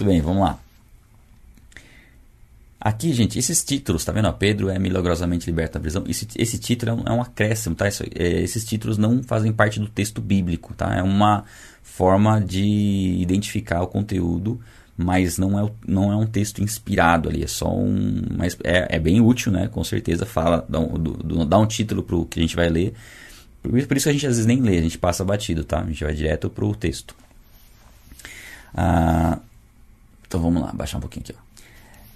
Muito bem, vamos lá. Aqui, gente, esses títulos, tá vendo? Pedro é milagrosamente liberto da prisão. Esse, esse título é um, é um acréscimo, tá? Isso, é, esses títulos não fazem parte do texto bíblico, tá? É uma forma de identificar o conteúdo, mas não é, não é um texto inspirado ali, é só um. Mas é, é bem útil, né? Com certeza, fala, dá um, do, do, dá um título pro que a gente vai ler. Por, por isso a gente às vezes nem lê, a gente passa batido, tá? A gente vai direto pro texto. Ah, então vamos lá, baixar um pouquinho aqui, ó.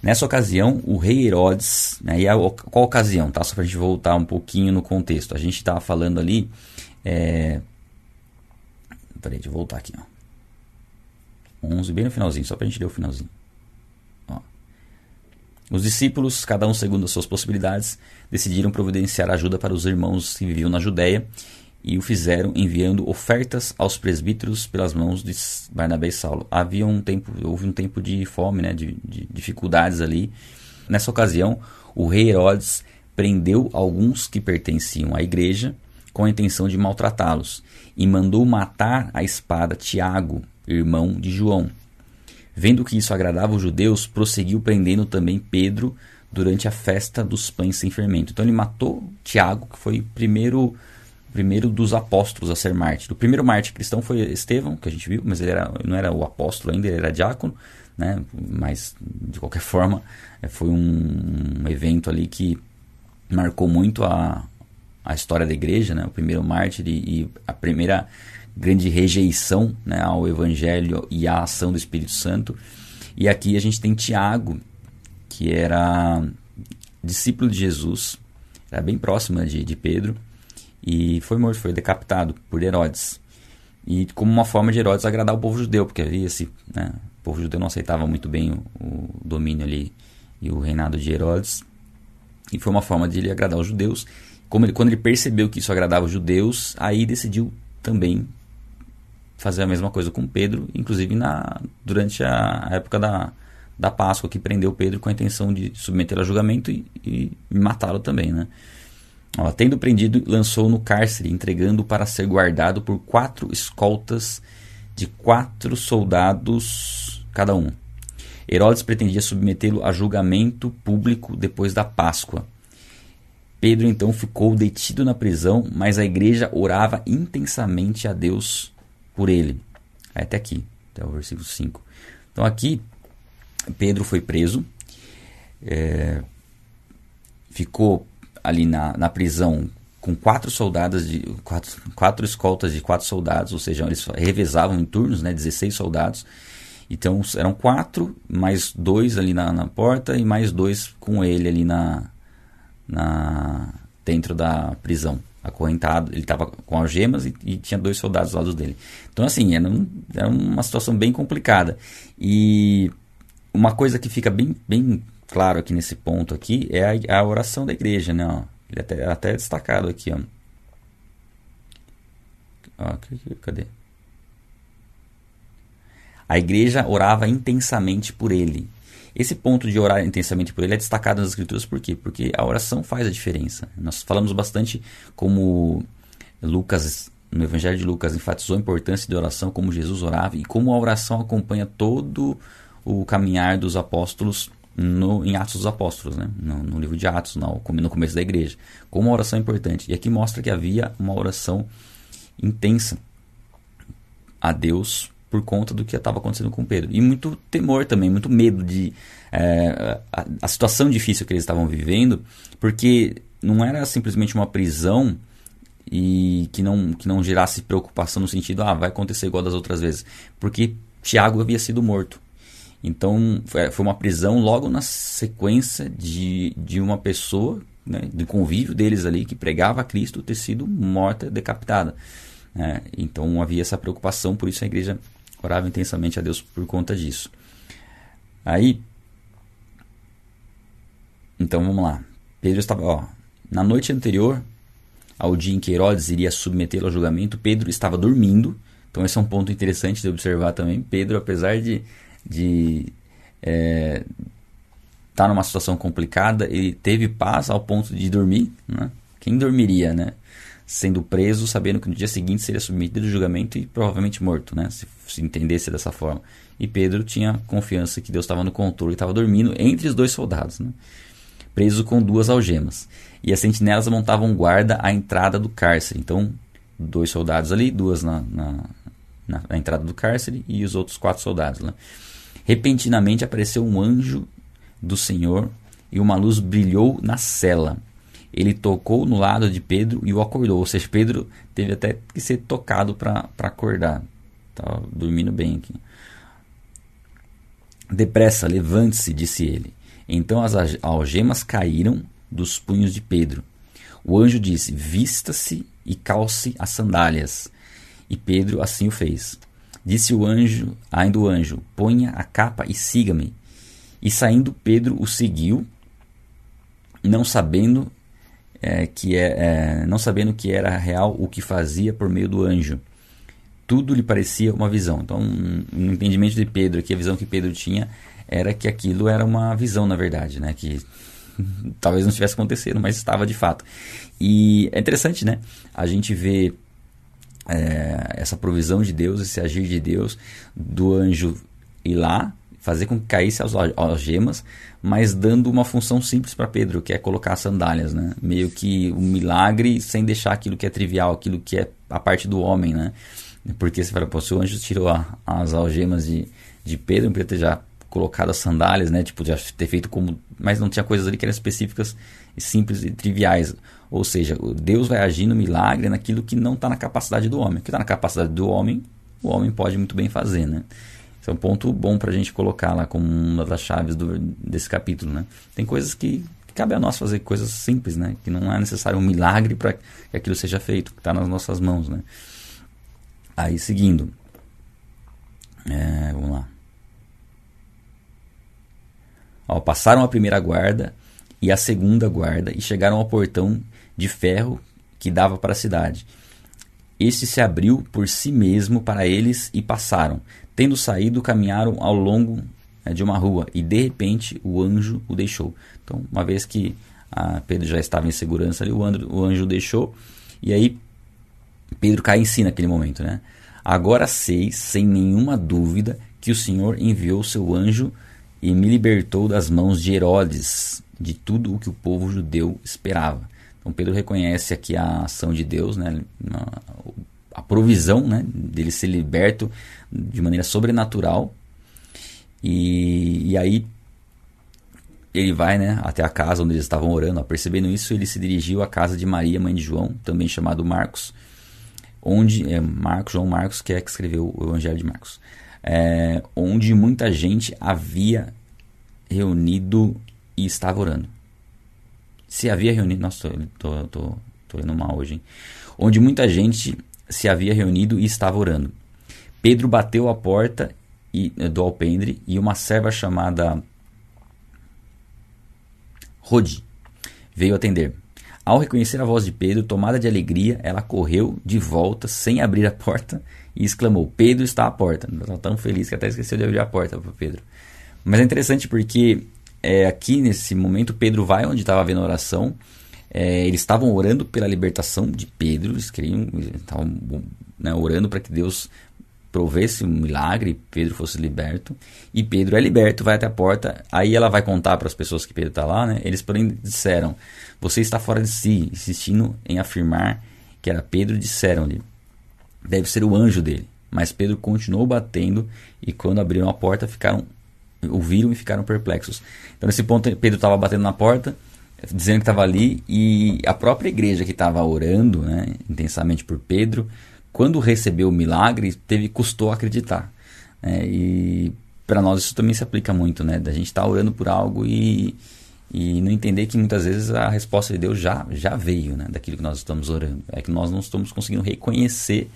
Nessa ocasião, o rei Herodes, né, e a, qual ocasião, tá? Só para a gente voltar um pouquinho no contexto. A gente estava falando ali. É... Peraí, deixa eu voltar aqui. Ó. 11, bem no finalzinho, só para a gente ler o finalzinho. Ó. Os discípulos, cada um segundo as suas possibilidades, decidiram providenciar ajuda para os irmãos que viviam na Judéia e o fizeram enviando ofertas aos presbíteros pelas mãos de Barnabé e Saulo. Havia um tempo, houve um tempo de fome, né, de, de dificuldades ali. Nessa ocasião, o rei Herodes prendeu alguns que pertenciam à igreja com a intenção de maltratá-los e mandou matar a espada Tiago, irmão de João. Vendo que isso agradava os judeus, prosseguiu prendendo também Pedro durante a festa dos pães sem fermento. Então ele matou Tiago, que foi o primeiro primeiro dos apóstolos a ser mártir. O primeiro mártir cristão foi Estevão, que a gente viu, mas ele era, não era o apóstolo ainda, ele era diácono, né? mas de qualquer forma é, foi um, evento ali que marcou muito a, a história da igreja, né? o primeiro mártir e, e a primeira grande rejeição né, ao evangelho e à ação do Espírito Santo. E aqui a gente tem Tiago, que era discípulo de Jesus, era bem próximo de, de Pedro, e foi morto, foi decapitado por Herodes. E como uma forma de Herodes agradar o povo judeu, porque havia esse, né, o povo judeu não aceitava muito bem o, o, domínio ali e o reinado de Herodes. E foi uma forma de ele agradar os judeus. Como ele, quando ele percebeu que isso agradava os judeus, aí decidiu também fazer a mesma coisa com Pedro, inclusive na, durante a época da, da Páscoa, que prendeu Pedro com a intenção de submetê-lo a julgamento e, e matá-lo também, né? Ó, tendo prendido, lançou no cárcere, entregando para ser guardado por quatro escoltas de quatro soldados cada um. Herodes pretendia submetê-lo a julgamento público depois da Páscoa. Pedro então ficou detido na prisão, mas a igreja orava intensamente a Deus por ele. Até aqui, até o versículo 5. Então aqui, Pedro foi preso, é, ficou ali na, na prisão com quatro soldados de quatro, quatro escoltas de quatro soldados, ou seja, eles revezavam em turnos, né, 16 soldados. Então eram quatro, mais dois ali na, na porta e mais dois com ele ali na, na dentro da prisão, acorrentado. Ele estava com algemas e, e, tinha dois soldados ao lado dele. Então assim, era, um, era uma situação bem complicada. E uma coisa que fica bem, bem claro aqui nesse ponto aqui é a, a oração da igreja, né? Ó, ele até, até é destacado aqui, ó. ó. Cadê? A igreja orava intensamente por ele. Esse ponto de orar intensamente por ele é destacado nas escrituras por quê? Porque a oração faz a diferença. Nós falamos bastante como Lucas, no Evangelho de Lucas, enfatizou a importância de oração, como Jesus orava e como a oração acompanha todo o caminhar dos apóstolos no, em Atos dos Apóstolos, né? no, no livro de Atos, no, no começo da igreja, como uma oração importante. E aqui mostra que havia uma oração intensa a Deus por conta do que estava acontecendo com Pedro. E muito temor também, muito medo de é, a, a, situação difícil que eles estavam vivendo, porque não era simplesmente uma prisão e que não, que não gerasse preocupação no sentido, ah, vai acontecer igual das outras vezes. Porque Tiago havia sido morto. Então, foi uma prisão logo na sequência de, de uma pessoa, né, do convívio deles ali, que pregava a Cristo, ter sido morta, decapitada. Né? Então, havia essa preocupação, por isso a igreja orava intensamente a Deus por conta disso. Aí, então vamos lá. Pedro estava, ó, na noite anterior ao dia em que Herodes iria submetê-lo ao julgamento, Pedro estava dormindo. Então esse é um ponto interessante de observar também. Pedro, apesar de de é, tá numa situação complicada, ele teve paz ao ponto de dormir, né? Quem dormiria, né? sendo preso, sabendo que no dia seguinte seria submetido ao julgamento e provavelmente morto, né? Se, se entendesse dessa forma. E Pedro tinha confiança que Deus estava no controle, estava dormindo entre os dois soldados, né? preso com duas algemas. E as sentinelas montavam guarda à entrada do cárcere. Então, dois soldados ali, duas na, na, na, entrada do cárcere e os outros quatro soldados lá. Repentinamente apareceu um anjo do Senhor e uma luz brilhou na cela. Ele tocou no lado de Pedro e o acordou. Ou seja, Pedro teve até que ser tocado para acordar. Estava dormindo bem aqui. Depressa, levante-se, disse ele. Então as algemas caíram dos punhos de Pedro. O anjo disse: Vista-se e calce as sandálias. E Pedro assim o fez. Disse o anjo, ainda o anjo: Ponha a capa e siga-me. E saindo Pedro o seguiu, não sabendo é, que é, é, não sabendo que era real o que fazia por meio do anjo. Tudo lhe parecia uma visão. Então, no entendimento de Pedro, que a visão que Pedro tinha era que aquilo era uma visão, na verdade, né? Que talvez não estivesse acontecendo, mas estava de fato. E é interessante, né? A gente vê é, essa provisão de Deus, esse agir de Deus, do anjo ir lá, fazer com que caísse as algemas, mas dando uma função simples para Pedro, que é colocar as sandálias, né? Meio que um milagre sem deixar aquilo que é trivial, aquilo que é a parte do homem, né? Porque você fala, pô, se o anjo tirou a, as algemas de, de Pedro, Pedro já colocado as sandálias, né? Tipo, já ter feito como. Mas não tinha coisas ali que eram específicas e simples e triviais. Ou seja, Deus vai agir no milagre naquilo que não está na capacidade do homem. O que está na capacidade do homem, o homem pode muito bem fazer, né? Esse é um ponto bom para a gente colocar lá como uma das chaves do, desse capítulo, né? Tem coisas que, cabe a nós fazer coisas simples, né? Que não é necessário um milagre para que aquilo seja feito, que está nas nossas mãos, né? Aí, seguindo. É, vamos lá. Ó, passaram a primeira guarda e a segunda guarda e chegaram ao portão de ferro que dava para a cidade. Este se abriu por si mesmo para eles e passaram. Tendo saído, caminharam ao longo né, de uma rua e de repente o anjo o deixou. Então, uma vez que a Pedro já estava em segurança ali, o anjo, o anjo o deixou e aí Pedro cai em si naquele momento, né? Agora sei, sem nenhuma dúvida, que o Senhor enviou seu anjo e me libertou das mãos de Herodes, de tudo o que o povo judeu esperava. Então Pedro reconhece aqui a ação de Deus, né, a provisão né, dele ser liberto de maneira sobrenatural. E, e aí ele vai né, até a casa onde eles estavam orando. Percebendo isso, ele se dirigiu à casa de Maria, mãe de João, também chamado Marcos, onde é Marcos, João Marcos, que é que escreveu o Evangelho de Marcos é, onde muita gente havia reunido e estava orando. Se havia reunido. Nossa, tô, tô, tô, tô lendo mal hoje, hein? Onde muita gente se havia reunido e estava orando. Pedro bateu a porta e, do alpendre e uma serva chamada Rodi veio atender. Ao reconhecer a voz de Pedro, tomada de alegria, ela correu de volta sem abrir a porta e exclamou: Pedro está à porta. Estava tão feliz que até esqueceu de abrir a porta para Pedro. Mas é interessante porque é, aqui nesse momento Pedro vai onde estava havendo oração. É, eles estavam orando pela libertação de Pedro, eles queriam, estavam né, orando para que Deus provesse um milagre, Pedro fosse liberto. E Pedro é liberto, vai até a porta. Aí ela vai contar para as pessoas que Pedro está lá, né? Eles porém disseram: Você está fora de si, insistindo em afirmar que era Pedro, disseram-lhe deve ser o anjo dele. Mas Pedro continuou batendo e quando abriram a porta ficaram ouviram e ficaram perplexos. Então nesse ponto Pedro estava batendo na porta, dizendo que estava ali e a própria igreja que estava orando, né, intensamente por Pedro, quando recebeu o milagre, teve custou acreditar. Né, e para nós isso também se aplica muito, né? Da gente estar tá orando por algo e, e não entender que muitas vezes a resposta de Deus já, já veio, né? Daquilo que nós estamos orando. É que nós não estamos conseguindo reconhecer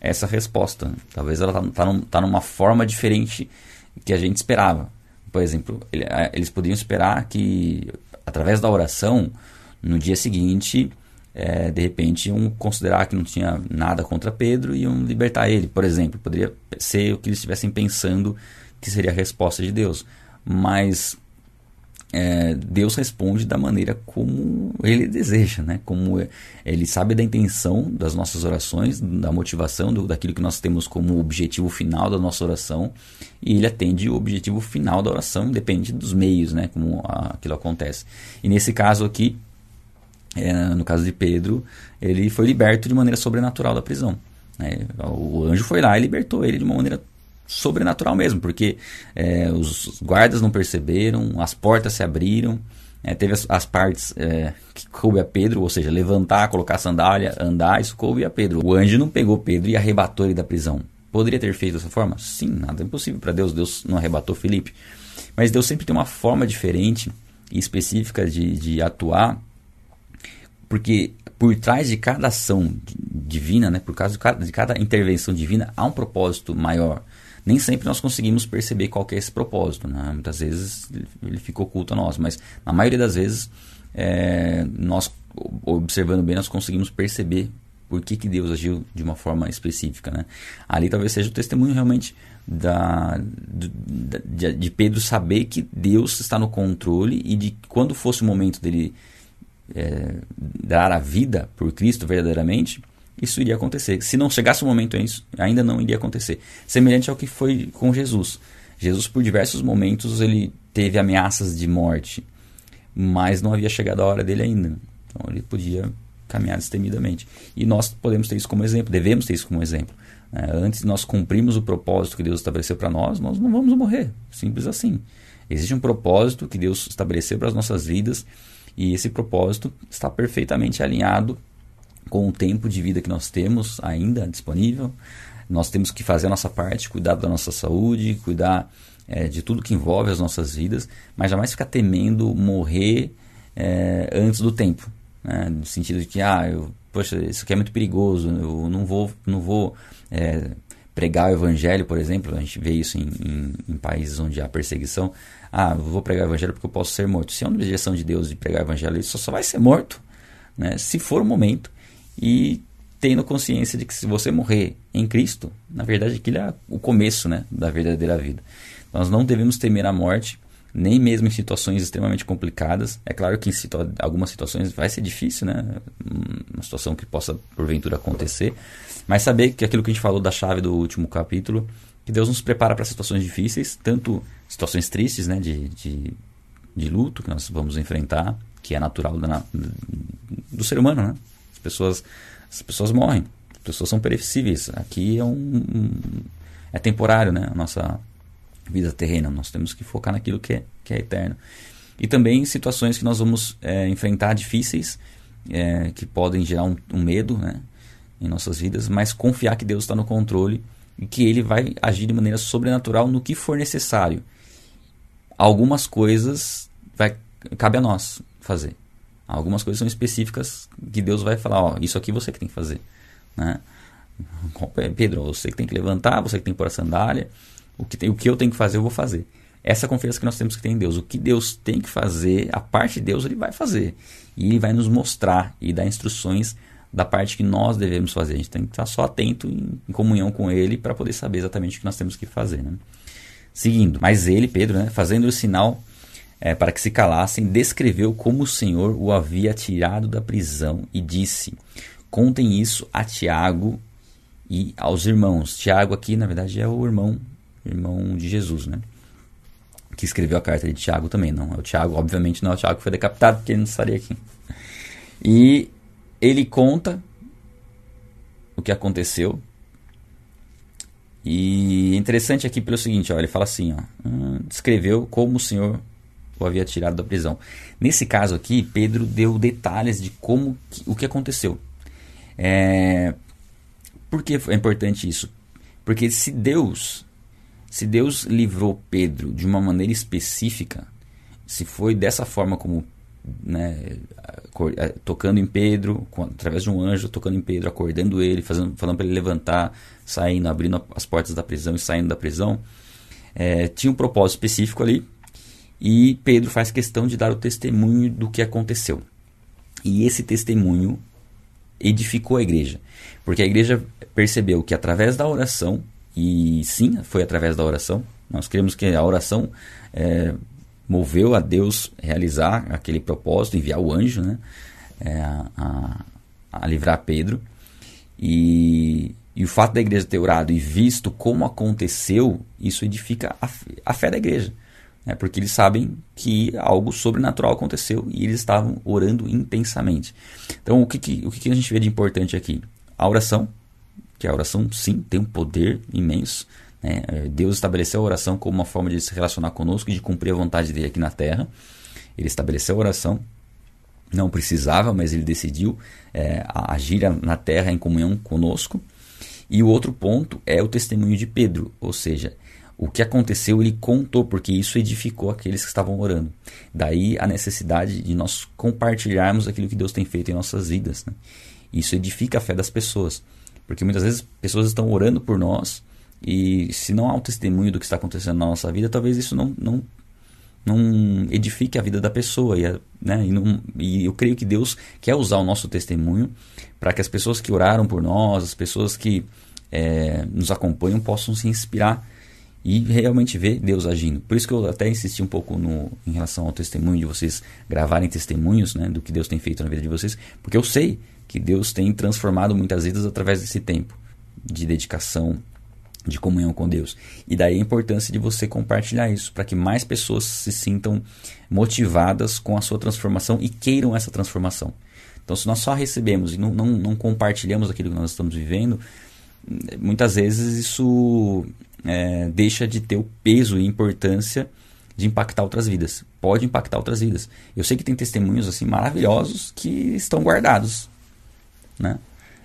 essa resposta. Talvez ela está tá, tá numa forma diferente que a gente esperava. Por exemplo, ele, eles podiam esperar que, através da oração, no dia seguinte, é, de repente, iam considerar que não tinha nada contra Pedro e iam libertar ele, por exemplo. Poderia ser o que eles estivessem pensando que seria a resposta de Deus. Mas é, Deus responde da maneira como Ele deseja, né? Como Ele sabe da intenção das nossas orações, da motivação, do, daquilo que nós temos como objetivo final da nossa oração, e Ele atende o objetivo final da oração, independente dos meios, né? Como a, aquilo acontece. E nesse caso aqui, é, no caso de Pedro, ele foi liberto de maneira sobrenatural da prisão. Né? O anjo foi lá e libertou ele de uma maneira sobrenatural mesmo, porque é, os guardas não perceberam, as portas se abriram, é, teve as, as partes é, que coube a Pedro, ou seja, levantar, colocar a sandália, andar, isso coube a Pedro. O anjo não pegou Pedro e arrebatou ele da prisão. Poderia ter feito dessa forma? Sim, nada é impossível para Deus. Deus não arrebatou Felipe. Mas Deus sempre tem uma forma diferente e específica de, de atuar, porque por trás de cada ação divina, né, por causa de cada, de cada intervenção divina, há um propósito maior nem sempre nós conseguimos perceber qual é esse propósito. Né? Muitas vezes ele fica oculto a nós, mas na maioria das vezes, é, nós observando bem, nós conseguimos perceber por que, que Deus agiu de uma forma específica. Né? Ali talvez seja o testemunho realmente da, de, de Pedro saber que Deus está no controle e de quando fosse o momento dele é, dar a vida por Cristo verdadeiramente, isso iria acontecer. Se não chegasse o momento ainda não iria acontecer. Semelhante ao que foi com Jesus. Jesus, por diversos momentos, ele teve ameaças de morte, mas não havia chegado a hora dele ainda. Então ele podia caminhar destemidamente. E nós podemos ter isso como exemplo, devemos ter isso como exemplo. É, antes de nós cumprirmos o propósito que Deus estabeleceu para nós, nós não vamos morrer. Simples assim. Existe um propósito que Deus estabeleceu para as nossas vidas e esse propósito está perfeitamente alinhado com o tempo de vida que nós temos ainda disponível. Nós temos que fazer a nossa parte, cuidar da nossa saúde, cuidar é, de tudo que envolve as nossas vidas, mas jamais ficar temendo morrer é, antes do tempo. Né? No sentido de que, ah, eu, poxa, isso aqui é muito perigoso, eu não vou, não vou é, pregar o evangelho, por exemplo, a gente vê isso em, em, em, países onde há perseguição. Ah, eu vou pregar o evangelho porque eu posso ser morto. Se é uma objeção de Deus de pregar o evangelho, isso só vai ser morto, né? se for o momento e tendo consciência de que se você morrer em Cristo, na verdade aquilo é o começo né, da verdadeira vida. Nós não devemos temer a morte, nem mesmo em situações extremamente complicadas. É claro que em situa algumas situações vai ser difícil, né? Uma situação que possa porventura acontecer. Mas saber que aquilo que a gente falou da chave do último capítulo, que Deus nos prepara para situações difíceis, tanto situações tristes, né? De, de, de luto que nós vamos enfrentar, que é natural da, do ser humano, né? As pessoas, as pessoas morrem, as pessoas são perecíveis. Aqui é um, um é temporário, né? A nossa vida terrena. Nós temos que focar naquilo que é, que é eterno. E também situações que nós vamos é, enfrentar difíceis, é, que podem gerar um, um, medo né, em nossas vidas, mas confiar que Deus está no controle e que Ele vai agir de maneira sobrenatural no que for necessário. Algumas coisas vai, cabe a nós fazer. Algumas coisas são específicas que Deus vai falar, ó, isso aqui você que tem que fazer, né? Pedro, você que tem que levantar, você que tem que pôr a sandália, o que, tem, o que eu tenho que fazer, eu vou fazer. Essa é confiança que nós temos que ter em Deus. O que Deus tem que fazer, a parte de Deus, Ele vai fazer. E Ele vai nos mostrar e dar instruções da parte que nós devemos fazer. A gente tem que estar só atento em, em comunhão com Ele para poder saber exatamente o que nós temos que fazer. Né? Seguindo, mas ele, Pedro, né, fazendo o sinal é, para que se calassem, descreveu como o Senhor o havia tirado da prisão e disse: Contem isso a Tiago e aos irmãos. Tiago aqui, na verdade, é o irmão, irmão de Jesus, né? Que escreveu a carta de Tiago também. Não é o Tiago, obviamente não é o Tiago que foi decapitado, porque ele não estaria aqui. E ele conta o que aconteceu. E interessante aqui pelo seguinte, ó, ele fala assim, ó, hum, descreveu como o Senhor o havia tirado da prisão. Nesse caso aqui, Pedro deu detalhes de como o que aconteceu. É, por que é importante isso? Porque se Deus, se Deus livrou Pedro de uma maneira específica, se foi dessa forma como né, tocando em Pedro, através de um anjo tocando em Pedro, acordando ele, fazendo, falando para ele levantar, saindo, abrindo as portas da prisão e saindo da prisão, é, tinha um propósito específico ali e Pedro faz questão de dar o testemunho do que aconteceu. E esse testemunho edificou a igreja, porque a igreja percebeu que através da oração, e sim, foi através da oração, nós queremos que a oração é, moveu a Deus realizar aquele propósito, enviar o anjo, né? É, a, a, livrar Pedro. E, e, o fato da igreja ter orado e visto como aconteceu, isso edifica a, a fé da igreja. Né? Porque eles sabem que algo sobrenatural aconteceu e eles estavam orando intensamente. Então, o que, que o que, que a gente vê de importante aqui? A oração, que a oração, sim, tem um poder imenso. Né? Deus estabeleceu a oração como uma forma de se relacionar conosco e de cumprir a vontade dele aqui na terra. Ele estabeleceu a oração, não precisava, mas ele decidiu é, agir na terra em comunhão conosco. E o outro ponto é o testemunho de Pedro, ou seja, o que aconteceu ele contou, porque isso edificou aqueles que estavam orando. Daí a necessidade de nós compartilharmos aquilo que Deus tem feito em nossas vidas. Né? Isso edifica a fé das pessoas, porque muitas vezes pessoas estão orando por nós e se não há um testemunho do que está acontecendo na nossa vida, talvez isso não, não, não edifique a vida da pessoa. E, né, e, não, e eu creio que Deus quer usar o nosso testemunho para que as pessoas que oraram por nós, as pessoas que é, nos acompanham, possam se inspirar e realmente ver Deus agindo. Por isso que eu até insisti um pouco no, em relação ao testemunho, de vocês gravarem testemunhos né, do que Deus tem feito na vida de vocês, porque eu sei que Deus tem transformado muitas vidas através desse tempo de dedicação, de comunhão com Deus. E daí a importância de você compartilhar isso, para que mais pessoas se sintam motivadas com a sua transformação e queiram essa transformação. Então, se nós só recebemos e não, não, não compartilhamos aquilo que nós estamos vivendo, muitas vezes isso é, deixa de ter o peso e importância de impactar outras vidas. Pode impactar outras vidas. Eu sei que tem testemunhos assim maravilhosos que estão guardados, né?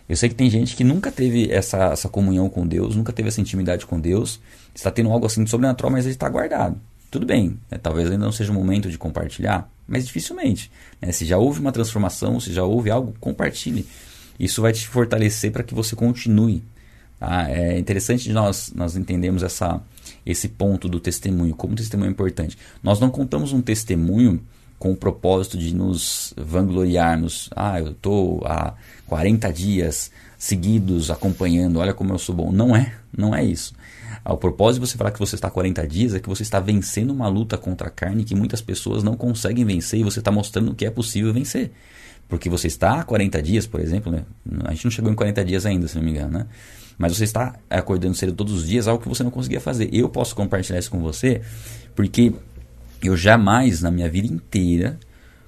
Eu sei que tem gente que nunca teve essa, essa comunhão com Deus, nunca teve essa intimidade com Deus, está tendo algo assim de sobrenatural, mas ele está guardado. Tudo bem, né? talvez ainda não seja o momento de compartilhar, mas dificilmente. Né? Se já houve uma transformação, se já houve algo, compartilhe. Isso vai te fortalecer para que você continue Tá? É interessante nós, nós entendermos essa, esse ponto do testemunho, como testemunho é importante. Nós não contamos um testemunho com o propósito de nos vangloriarmos. Ah, eu estou há 40 dias seguidos acompanhando, olha como eu sou bom. Não é, não é isso. O propósito de você falar que você está há 40 dias é que você está vencendo uma luta contra a carne que muitas pessoas não conseguem vencer e você está mostrando que é possível vencer. Porque você está há 40 dias, por exemplo, né? a gente não chegou em 40 dias ainda, se não me engano, né? Mas você está acordando cedo todos os dias, algo que você não conseguia fazer. Eu posso compartilhar isso com você, porque eu jamais na minha vida inteira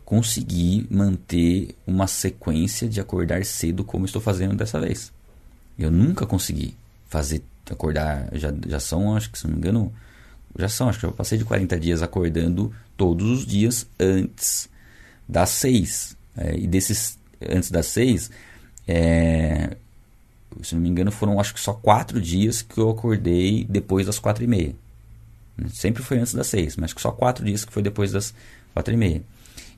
consegui manter uma sequência de acordar cedo como estou fazendo dessa vez. Eu nunca consegui fazer acordar, já, já são, acho que se não me engano, já são, acho que eu passei de 40 dias acordando todos os dias antes das 6. É, e desses antes das 6, é, se não me engano, foram acho que só quatro dias que eu acordei depois das quatro e meia. Sempre foi antes das seis, mas só quatro dias que foi depois das quatro e meia.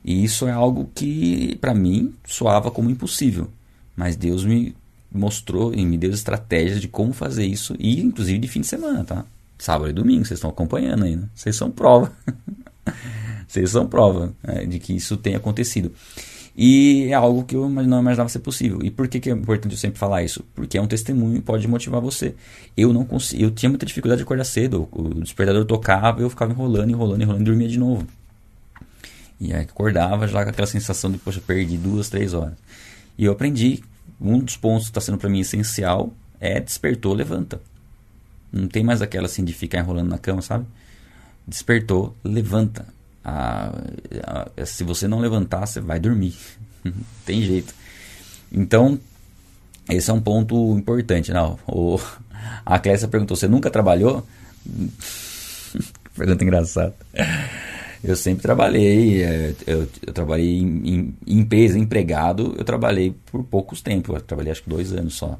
E isso é algo que, para mim, soava como impossível. Mas Deus me mostrou e me deu estratégias de como fazer isso, e inclusive de fim de semana, tá? Sábado e domingo, vocês estão acompanhando aí, né? Vocês são prova. vocês são prova né, de que isso tem acontecido. E é algo que eu não imaginava ser possível. E por que, que é importante eu sempre falar isso? Porque é um testemunho e pode motivar você. Eu não consegui, eu tinha muita dificuldade de acordar cedo. O despertador tocava, eu ficava enrolando, enrolando, enrolando e dormia de novo. E aí acordava já com aquela sensação de, poxa, perdi duas, três horas. E eu aprendi, um dos pontos que está sendo para mim essencial é despertou, levanta. Não tem mais aquela assim de ficar enrolando na cama, sabe? Despertou, levanta. A, a, se você não levantar, você vai dormir. Tem jeito. Então, esse é um ponto importante. Não, o, a Clécia perguntou: Você nunca trabalhou? Pergunta engraçada. Eu sempre trabalhei. É, eu, eu trabalhei em, em, em, empresa, empregado. Eu trabalhei por poucos tempos. Eu trabalhei acho que dois anos só.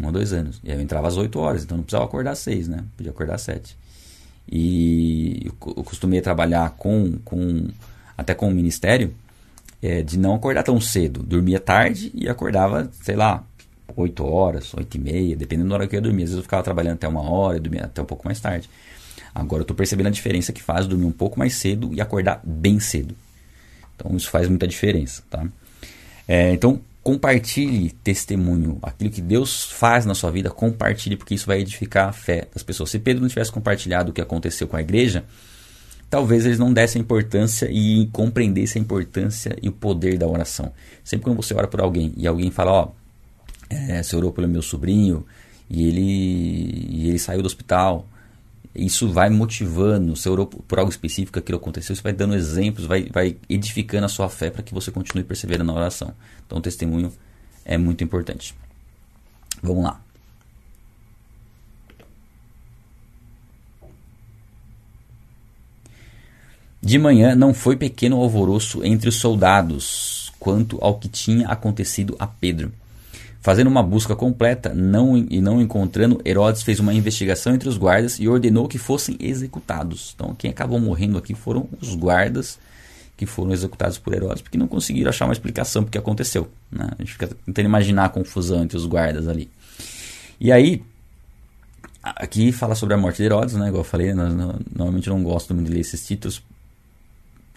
Um ou dois anos. E eu entrava às 8 horas, então não precisava acordar às 6, né? Podia acordar às 7. E eu costumei trabalhar com, com até com o ministério é, de não acordar tão cedo. Dormia tarde e acordava, sei lá, 8 horas, 8 e meia, dependendo da hora que eu ia dormir. Às vezes eu ficava trabalhando até uma hora, dormia até um pouco mais tarde. Agora eu estou percebendo a diferença que faz dormir um pouco mais cedo e acordar bem cedo. Então isso faz muita diferença, tá? É, então compartilhe testemunho, aquilo que Deus faz na sua vida, compartilhe, porque isso vai edificar a fé das pessoas. Se Pedro não tivesse compartilhado o que aconteceu com a igreja, talvez eles não dessem importância e compreendessem a importância e o poder da oração. Sempre quando você ora por alguém e alguém fala, ó, é, você orou pelo meu sobrinho e ele, e ele saiu do hospital, isso vai motivando, você orou por algo específico, aquilo aconteceu, isso vai dando exemplos, vai, vai edificando a sua fé para que você continue perseverando na oração. Então o testemunho é muito importante. Vamos lá. De manhã não foi pequeno alvoroço entre os soldados quanto ao que tinha acontecido a Pedro. Fazendo uma busca completa não, e não encontrando, Herodes fez uma investigação entre os guardas e ordenou que fossem executados. Então, quem acabou morrendo aqui foram os guardas que foram executados por Herodes, porque não conseguiram achar uma explicação porque aconteceu. Né? A gente fica tentando imaginar a confusão entre os guardas ali. E aí, aqui fala sobre a morte de Herodes, né? igual eu falei, normalmente eu não gosto muito de ler esses títulos,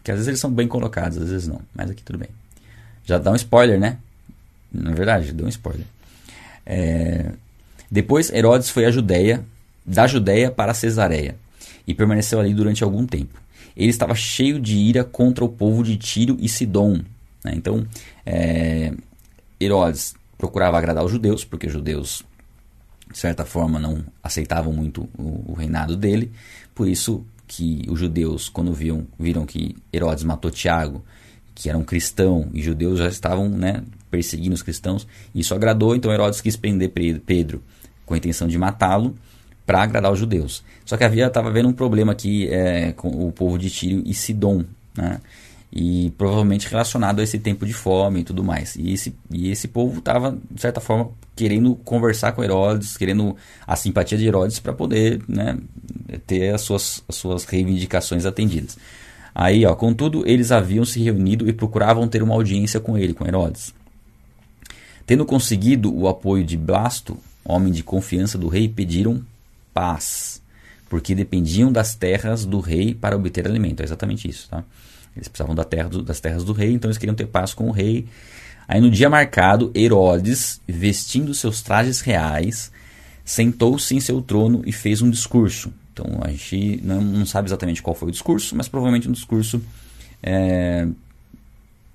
que às vezes eles são bem colocados, às vezes não. Mas aqui tudo bem. Já dá um spoiler, né? Na verdade, deu um spoiler. É... Depois Herodes foi à Judéia, da Judéia para Cesareia, e permaneceu ali durante algum tempo. Ele estava cheio de ira contra o povo de Tiro e Sidom. Né? Então, é... Herodes procurava agradar os judeus, porque os judeus, de certa forma, não aceitavam muito o, o reinado dele. Por isso, que os judeus, quando viam, viram que Herodes matou Tiago, que era um cristão, e judeus já estavam né, perseguindo os cristãos, isso agradou, então Herodes quis prender Pedro com a intenção de matá-lo para agradar os judeus. Só que havia estava havendo um problema aqui é, com o povo de Tírio e Sidom, né? e provavelmente relacionado a esse tempo de fome e tudo mais. E esse, e esse povo estava, de certa forma, querendo conversar com Herodes, querendo a simpatia de Herodes para poder né, ter as suas, as suas reivindicações atendidas. Aí, ó, contudo, eles haviam se reunido e procuravam ter uma audiência com ele, com Herodes. Tendo conseguido o apoio de Blasto, homem de confiança do rei, pediram paz, porque dependiam das terras do rei para obter alimento. É exatamente isso, tá? Eles precisavam da terra das terras do rei, então eles queriam ter paz com o rei. Aí no dia marcado, Herodes, vestindo seus trajes reais, sentou-se em seu trono e fez um discurso. Então a gente não, não sabe exatamente qual foi o discurso, mas provavelmente um discurso é,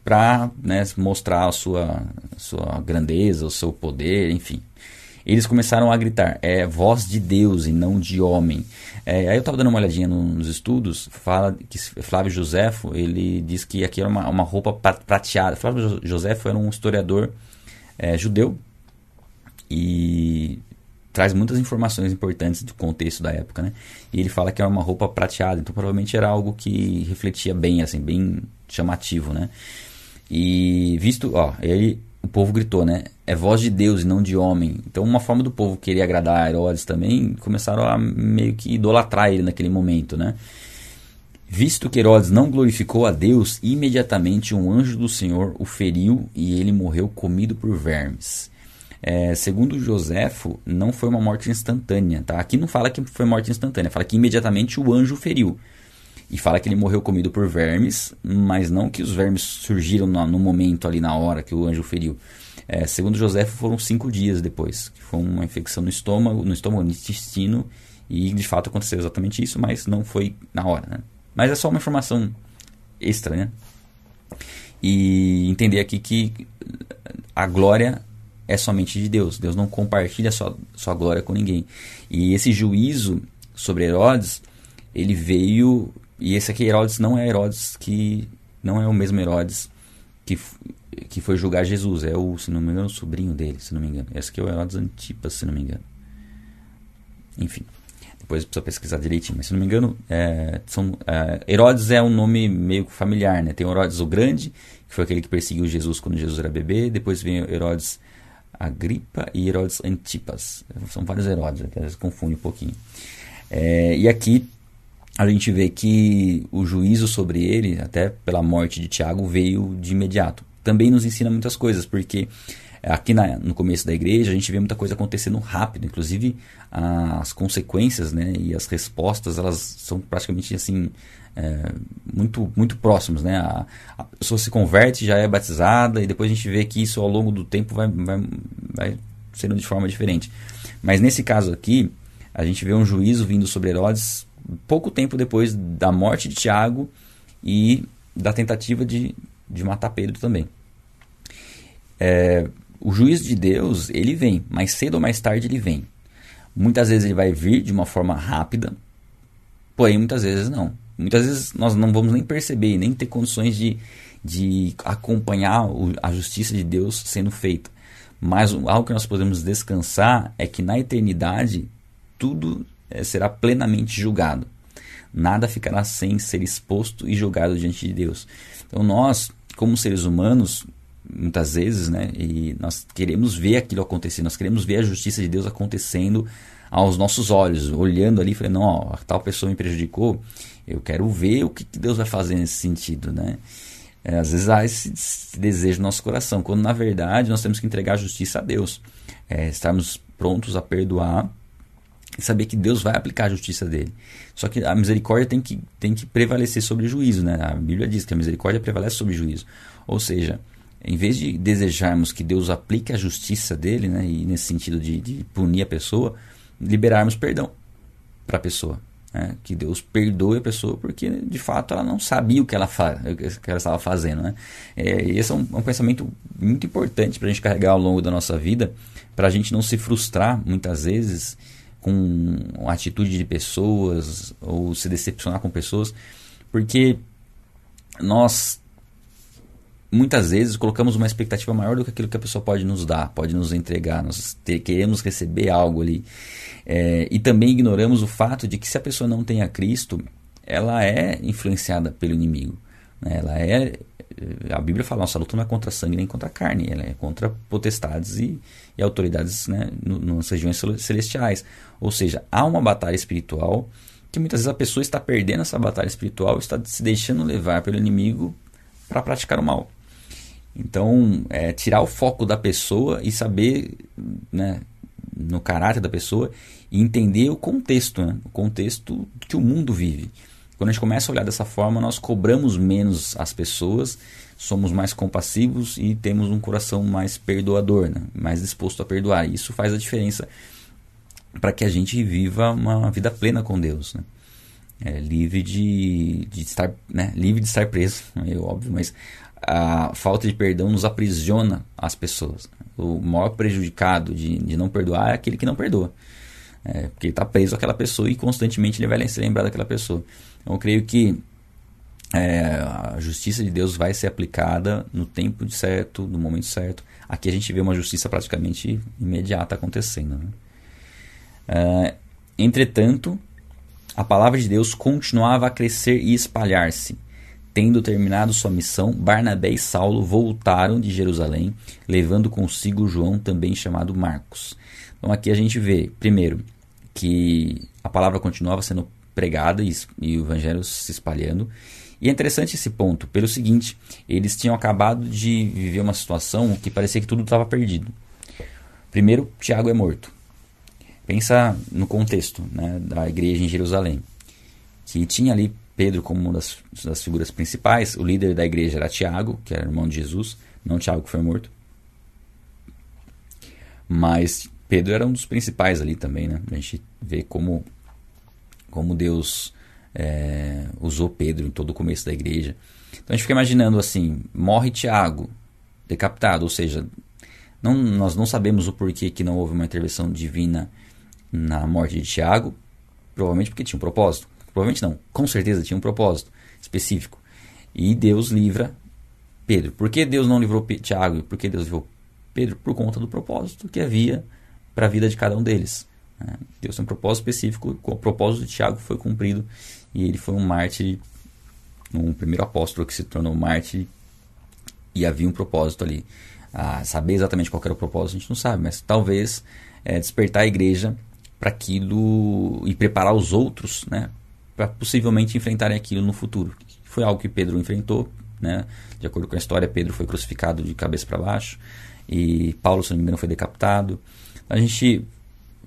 para né, mostrar a sua, sua grandeza, o seu poder, enfim eles começaram a gritar, é voz de Deus e não de homem. É, aí eu estava dando uma olhadinha nos estudos, fala que Flávio Josefo, ele diz que aqui era uma, uma roupa prateada. Flávio Josefo era um historiador é, judeu e traz muitas informações importantes do contexto da época, né? E ele fala que era uma roupa prateada, então provavelmente era algo que refletia bem, assim, bem chamativo, né? E visto, ó, ele o povo gritou, né? É voz de Deus e não de homem. Então, uma forma do povo querer agradar a Herodes também, começaram a meio que idolatrar ele naquele momento, né? Visto que Herodes não glorificou a Deus, imediatamente um anjo do Senhor o feriu e ele morreu comido por vermes. É, segundo Joséfo, não foi uma morte instantânea. Tá? Aqui não fala que foi morte instantânea, fala que imediatamente o anjo feriu. E fala que ele morreu comido por vermes, mas não que os vermes surgiram no, no momento ali na hora que o anjo feriu. É, segundo José, foram cinco dias depois, que foi uma infecção no estômago, no estômago, no intestino, e de fato aconteceu exatamente isso, mas não foi na hora. Né? Mas é só uma informação extra, né? E entender aqui que a glória é somente de Deus. Deus não compartilha sua, sua glória com ninguém. E esse juízo sobre Herodes, ele veio e esse aqui, Herodes, não é Herodes que. Não é o mesmo Herodes que, que foi julgar Jesus. É o, se não me engano, o sobrinho dele, se não me engano. Esse aqui é o Herodes Antipas, se não me engano. Enfim. Depois precisa pesquisar direitinho. Mas se não me engano, é, são, é, Herodes é um nome meio familiar, né? Tem Herodes o Grande, que foi aquele que perseguiu Jesus quando Jesus era bebê. Depois vem Herodes Agripa e Herodes Antipas. São vários Herodes, às vezes confunde um pouquinho. É, e aqui a gente vê que o juízo sobre ele, até pela morte de Tiago, veio de imediato. Também nos ensina muitas coisas, porque aqui na, no começo da igreja a gente vê muita coisa acontecendo rápido, inclusive as consequências né, e as respostas elas são praticamente assim é, muito muito próximos, né? A, a, pessoa se converte, já é batizada e depois a gente vê que isso ao longo do tempo vai, vai, vai sendo de forma diferente. Mas nesse caso aqui a gente vê um juízo vindo sobre Herodes pouco tempo depois da morte de Tiago e da tentativa de, de matar Pedro também. É, o juiz de Deus, ele vem, mais cedo ou mais tarde ele vem. Muitas vezes ele vai vir de uma forma rápida, porém muitas vezes não. Muitas vezes nós não vamos nem perceber, nem ter condições de, de acompanhar a justiça de Deus sendo feita. Mas algo que nós podemos descansar é que na eternidade tudo será plenamente julgado. Nada ficará sem ser exposto e julgado diante de Deus. Então nós, como seres humanos, muitas vezes, né? E nós queremos ver aquilo acontecer, nós queremos ver a justiça de Deus acontecendo aos nossos olhos, olhando ali, falando, não, ó, tal pessoa me prejudicou, eu quero ver o que Deus vai fazer nesse sentido, né? É, às vezes há esse, esse, desejo no nosso coração, quando na verdade nós temos que entregar a justiça a Deus, é, estarmos prontos a perdoar e saber que Deus vai aplicar a justiça dele. Só que a misericórdia tem que, tem que prevalecer sobre o juízo, né? A Bíblia diz que a misericórdia prevalece sobre o juízo. Ou seja, em vez de desejarmos que Deus aplique a justiça dele, né, e nesse sentido de, de punir a pessoa, liberarmos perdão para a pessoa. Né, que Deus perdoe a pessoa porque de fato ela não sabia o que ela, fa que ela estava fazendo. Né? É, esse é um, um pensamento muito importante para a gente carregar ao longo da nossa vida, para a gente não se frustrar muitas vezes com atitude de pessoas ou se decepcionar com pessoas, porque nós muitas vezes colocamos uma expectativa maior do que aquilo que a pessoa pode nos dar, pode nos entregar, nós ter, queremos receber algo ali. É, e também ignoramos o fato de que se a pessoa não tem a Cristo, ela é influenciada pelo inimigo. Né? Ela é. A Bíblia fala: nossa luta não é contra sangue nem contra carne, ela é contra potestades e, e autoridades né, nas regiões celestiais. Ou seja, há uma batalha espiritual que muitas vezes a pessoa está perdendo essa batalha espiritual, está se deixando levar pelo inimigo para praticar o mal. Então, é, tirar o foco da pessoa e saber, né, no caráter da pessoa e entender o contexto, né, o contexto que o mundo vive. Quando a gente começa a olhar dessa forma, nós cobramos menos as pessoas, somos mais compassivos e temos um coração mais perdoador, né, mais disposto a perdoar. Isso faz a diferença para que a gente viva uma vida plena com Deus. Né? É, livre de, de estar né, livre de estar preso, é óbvio, mas a falta de perdão nos aprisiona as pessoas. O maior prejudicado de, de não perdoar é aquele que não perdoa. É, porque ele está preso àquela pessoa e constantemente ele vai se lembrar daquela pessoa. Então, eu creio que é, a justiça de Deus vai ser aplicada no tempo certo, no momento certo. Aqui a gente vê uma justiça praticamente imediata acontecendo. Né? É, entretanto, a palavra de Deus continuava a crescer e espalhar-se. Tendo terminado sua missão, Barnabé e Saulo voltaram de Jerusalém, levando consigo João, também chamado Marcos. Então aqui a gente vê, primeiro, que a palavra continuava sendo pregada e, e o evangelho se espalhando. E é interessante esse ponto, pelo seguinte: eles tinham acabado de viver uma situação que parecia que tudo estava perdido. Primeiro, Tiago é morto. Pensa no contexto né, da igreja em Jerusalém, que tinha ali Pedro como uma das, das, figuras principais. O líder da igreja era Tiago, que era irmão de Jesus, não Tiago que foi morto. Mas Pedro era um dos principais ali também, né? A gente vê como, como Deus é, usou Pedro em todo o começo da igreja. Então a gente fica imaginando assim: morre Tiago, decapitado, ou seja, não, nós não sabemos o porquê que não houve uma intervenção divina na morte de Tiago, provavelmente porque tinha um propósito. Provavelmente não, com certeza tinha um propósito específico. E Deus livra Pedro. Por que Deus não livrou Tiago? Por que Deus livrou Pedro? Por conta do propósito que havia para a vida de cada um deles. Né? Deus tem um propósito específico, o propósito de Tiago foi cumprido e ele foi um mártir, um primeiro apóstolo que se tornou mártir e havia um propósito ali. Ah, saber exatamente qual era o propósito a gente não sabe, mas talvez é, despertar a igreja para aquilo e preparar os outros, né, para possivelmente enfrentarem aquilo no futuro. Foi algo que Pedro enfrentou, né? De acordo com a história, Pedro foi crucificado de cabeça para baixo e Paulo, se não me engano, foi decapitado. A gente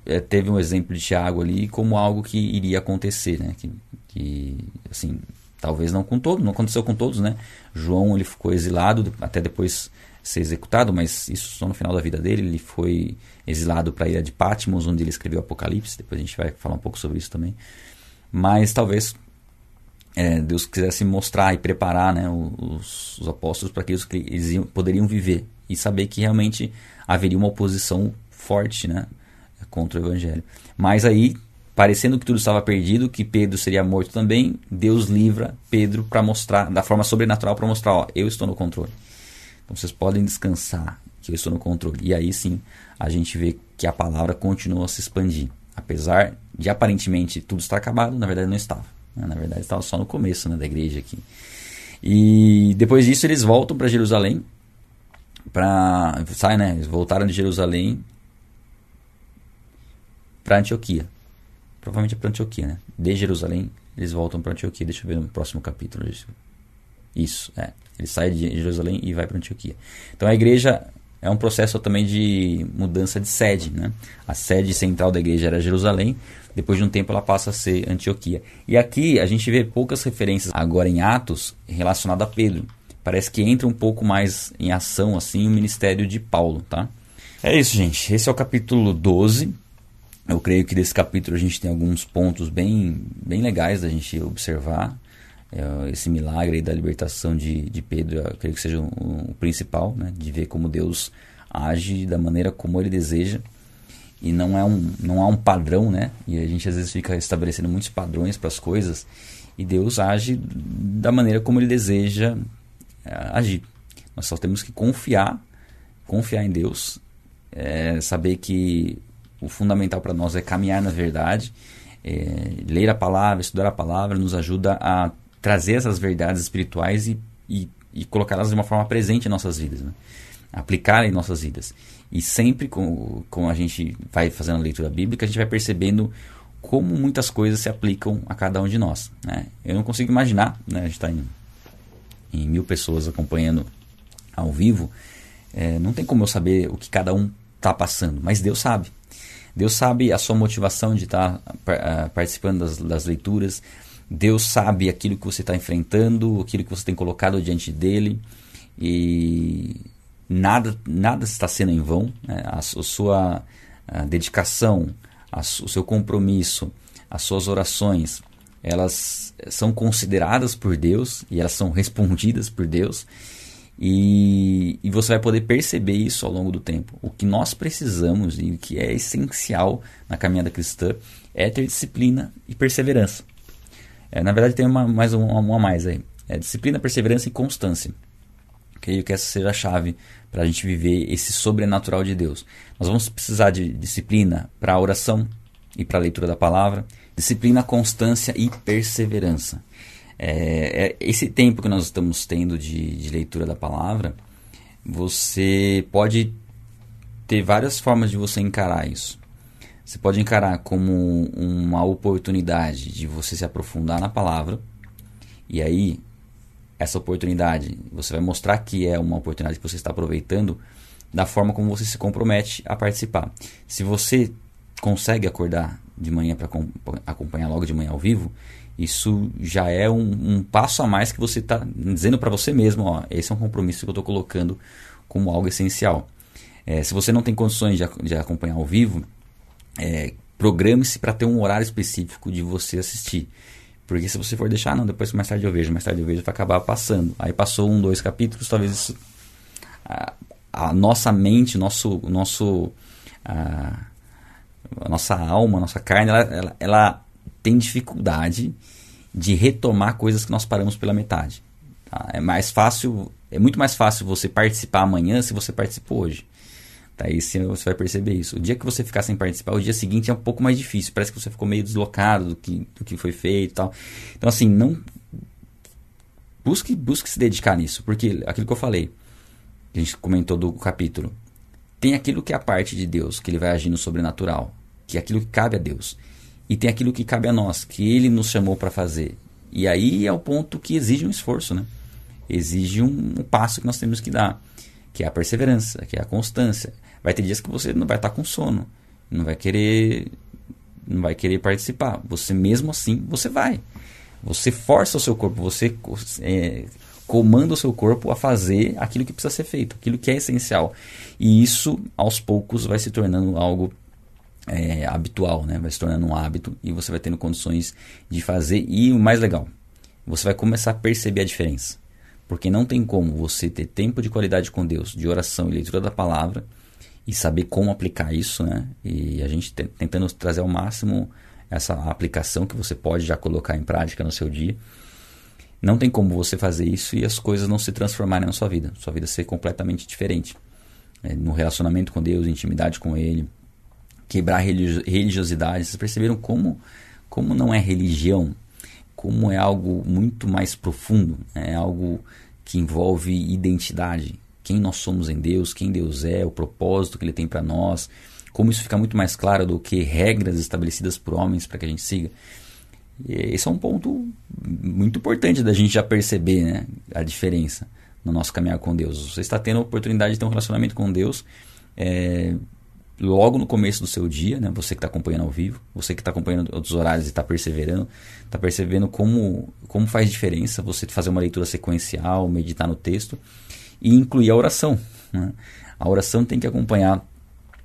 é, teve um exemplo de Tiago ali como algo que iria acontecer, né? Que, que assim, talvez não com todos, não aconteceu com todos, né? João ele ficou exilado até depois ser executado, mas isso só no final da vida dele. Ele foi exilado para a ilha de Patmos, onde ele escreveu Apocalipse. Depois a gente vai falar um pouco sobre isso também. mas talvez é, Deus quisesse mostrar e preparar né, os, os apóstolos para que eles iam, poderiam viver e saber que realmente haveria uma oposição forte né, contra o evangelho. Mas aí, parecendo que tudo estava perdido, que Pedro seria morto também, Deus livra Pedro para mostrar, da forma sobrenatural, para mostrar: ó, eu estou no controle. Então vocês podem descansar que eu estou no controle. E aí sim a gente vê que a palavra continua a se expandir. Apesar de aparentemente tudo estar acabado, na verdade não estava. Né? Na verdade estava só no começo né, da igreja aqui. E depois disso eles voltam para Jerusalém. Pra, sai, né? Eles voltaram de Jerusalém para Antioquia. Provavelmente para Antioquia, né? De Jerusalém eles voltam para Antioquia. Deixa eu ver no próximo capítulo. Isso, é. Ele sai de Jerusalém e vai para Antioquia. Então a igreja é um processo também de mudança de sede. Né? A sede central da igreja era Jerusalém, depois de um tempo ela passa a ser Antioquia. E aqui a gente vê poucas referências agora em Atos relacionadas a Pedro. Parece que entra um pouco mais em ação assim o ministério de Paulo. Tá? É isso, gente. Esse é o capítulo 12. Eu creio que desse capítulo a gente tem alguns pontos bem, bem legais da gente observar é, esse milagre da libertação de, de Pedro, eu creio que seja o, o principal, né? de ver como Deus age da maneira como ele deseja e não é um não há um padrão, né? E a gente às vezes fica estabelecendo muitos padrões para as coisas e Deus age da maneira como ele deseja é, agir. Nós só temos que confiar, confiar em Deus, é, saber que o fundamental para nós é caminhar na verdade, é, ler a palavra, estudar a palavra, nos ajuda a trazer essas verdades espirituais e, e, e colocá-las de uma forma presente em nossas vidas, né? aplicar em nossas vidas. E sempre com, com a gente vai fazendo a leitura bíblica, a gente vai percebendo como muitas coisas se aplicam a cada um de nós. Né? Eu não consigo imaginar, né? a gente está em, em mil pessoas acompanhando ao vivo, é, não tem como eu saber o que cada um está passando, mas Deus sabe. Deus sabe a sua motivação de estar tá, uh, participando das, das leituras, Deus sabe aquilo que você está enfrentando, aquilo que você tem colocado diante dele e nada, nada está sendo em vão. Né? A, a, sua a dedicação, a, o seu compromisso, as suas orações, elas são consideradas por Deus e elas são respondidas por Deus. E, e, você vai poder perceber isso ao longo do tempo. O que nós precisamos e o que é essencial na caminhada cristã é ter disciplina e perseverança. É, na verdade, tem uma, mais uma, uma mais aí. É disciplina, perseverança e constância. Creio que essa seja a chave para a gente viver esse sobrenatural de Deus. Nós vamos precisar de disciplina para a oração e para a leitura da palavra, disciplina, constância e perseverança. É, é, esse tempo que nós estamos tendo de, de leitura da palavra, você pode ter várias formas de você encarar isso. Você pode encarar como uma oportunidade de você se aprofundar na palavra. E aí, essa oportunidade, você vai mostrar que é uma oportunidade que você está aproveitando da forma como você se compromete a participar. Se você consegue acordar de manhã para acompanhar logo de manhã ao vivo, isso já é um, um passo a mais que você está dizendo para você mesmo: ó, esse é um compromisso que eu estou colocando como algo essencial. É, se você não tem condições de, de acompanhar ao vivo, é, programe-se para ter um horário específico de você assistir. Porque se você for deixar, não, depois mais tarde eu vejo, mais tarde eu vejo, vai acabar passando. Aí passou um, dois capítulos, talvez isso, a, a, nossa mente, nosso, nosso, a, a, nossa alma, a nossa carne, ela, ela, ela, tem dificuldade de retomar coisas que nós paramos pela metade. Tá? É mais fácil, é muito mais fácil você participar amanhã se você participou hoje. Daí sim você vai perceber isso. O dia que você ficar sem participar, o dia seguinte é um pouco mais difícil. Parece que você ficou meio deslocado do que, do que foi feito e tal. Então, assim, não. Busque, busque se dedicar nisso. Porque aquilo que eu falei, que a gente comentou do capítulo, tem aquilo que é a parte de Deus, que ele vai agir no sobrenatural, que é aquilo que cabe a Deus. E tem aquilo que cabe a nós, que ele nos chamou para fazer. E aí é o ponto que exige um esforço, né? Exige um, um passo que nós temos que dar, que é a perseverança, que é a constância Vai ter dias que você não vai estar com sono, não vai querer não vai querer participar. Você mesmo assim, você vai. Você força o seu corpo, você é, comanda o seu corpo a fazer aquilo que precisa ser feito, aquilo que é essencial. E isso, aos poucos, vai se tornando algo é, habitual, né? vai se tornando um hábito e você vai tendo condições de fazer. E o mais legal, você vai começar a perceber a diferença. Porque não tem como você ter tempo de qualidade com Deus, de oração e leitura da palavra, e saber como aplicar isso, né? E a gente tentando trazer ao máximo essa aplicação que você pode já colocar em prática no seu dia. Não tem como você fazer isso e as coisas não se transformarem na sua vida, sua vida ser completamente diferente. É, no relacionamento com Deus, intimidade com Ele, quebrar religiosidade. Vocês perceberam como, como não é religião, como é algo muito mais profundo, é algo que envolve identidade, quem nós somos em Deus, quem Deus é, o propósito que Ele tem para nós, como isso fica muito mais claro do que regras estabelecidas por homens para que a gente siga. E esse é um ponto muito importante da gente já perceber né, a diferença no nosso caminhar com Deus. Você está tendo a oportunidade de ter um relacionamento com Deus é, logo no começo do seu dia, né? Você que está acompanhando ao vivo, você que está acompanhando outros horários e está perseverando, está percebendo como, como faz diferença você fazer uma leitura sequencial, meditar no texto e incluir a oração. Né? A oração tem que acompanhar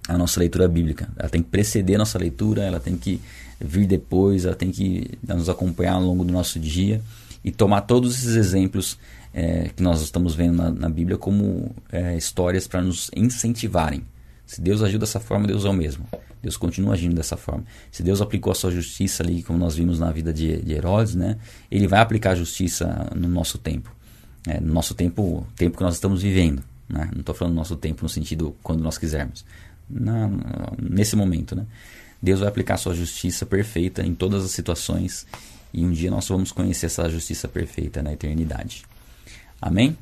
a nossa leitura bíblica, ela tem que preceder a nossa leitura, ela tem que vir depois, ela tem que nos acompanhar ao longo do nosso dia e tomar todos esses exemplos é, que nós estamos vendo na, na Bíblia como é, histórias para nos incentivarem se Deus agiu dessa forma, Deus é o mesmo. Deus continua agindo dessa forma. Se Deus aplicou a sua justiça ali, como nós vimos na vida de, de Herodes, né, ele vai aplicar a justiça no nosso tempo. É, no nosso tempo, tempo que nós estamos vivendo. Né? Não estou falando nosso tempo no sentido quando nós quisermos. Na, nesse momento. Né? Deus vai aplicar a sua justiça perfeita em todas as situações. E um dia nós vamos conhecer essa justiça perfeita na eternidade. Amém?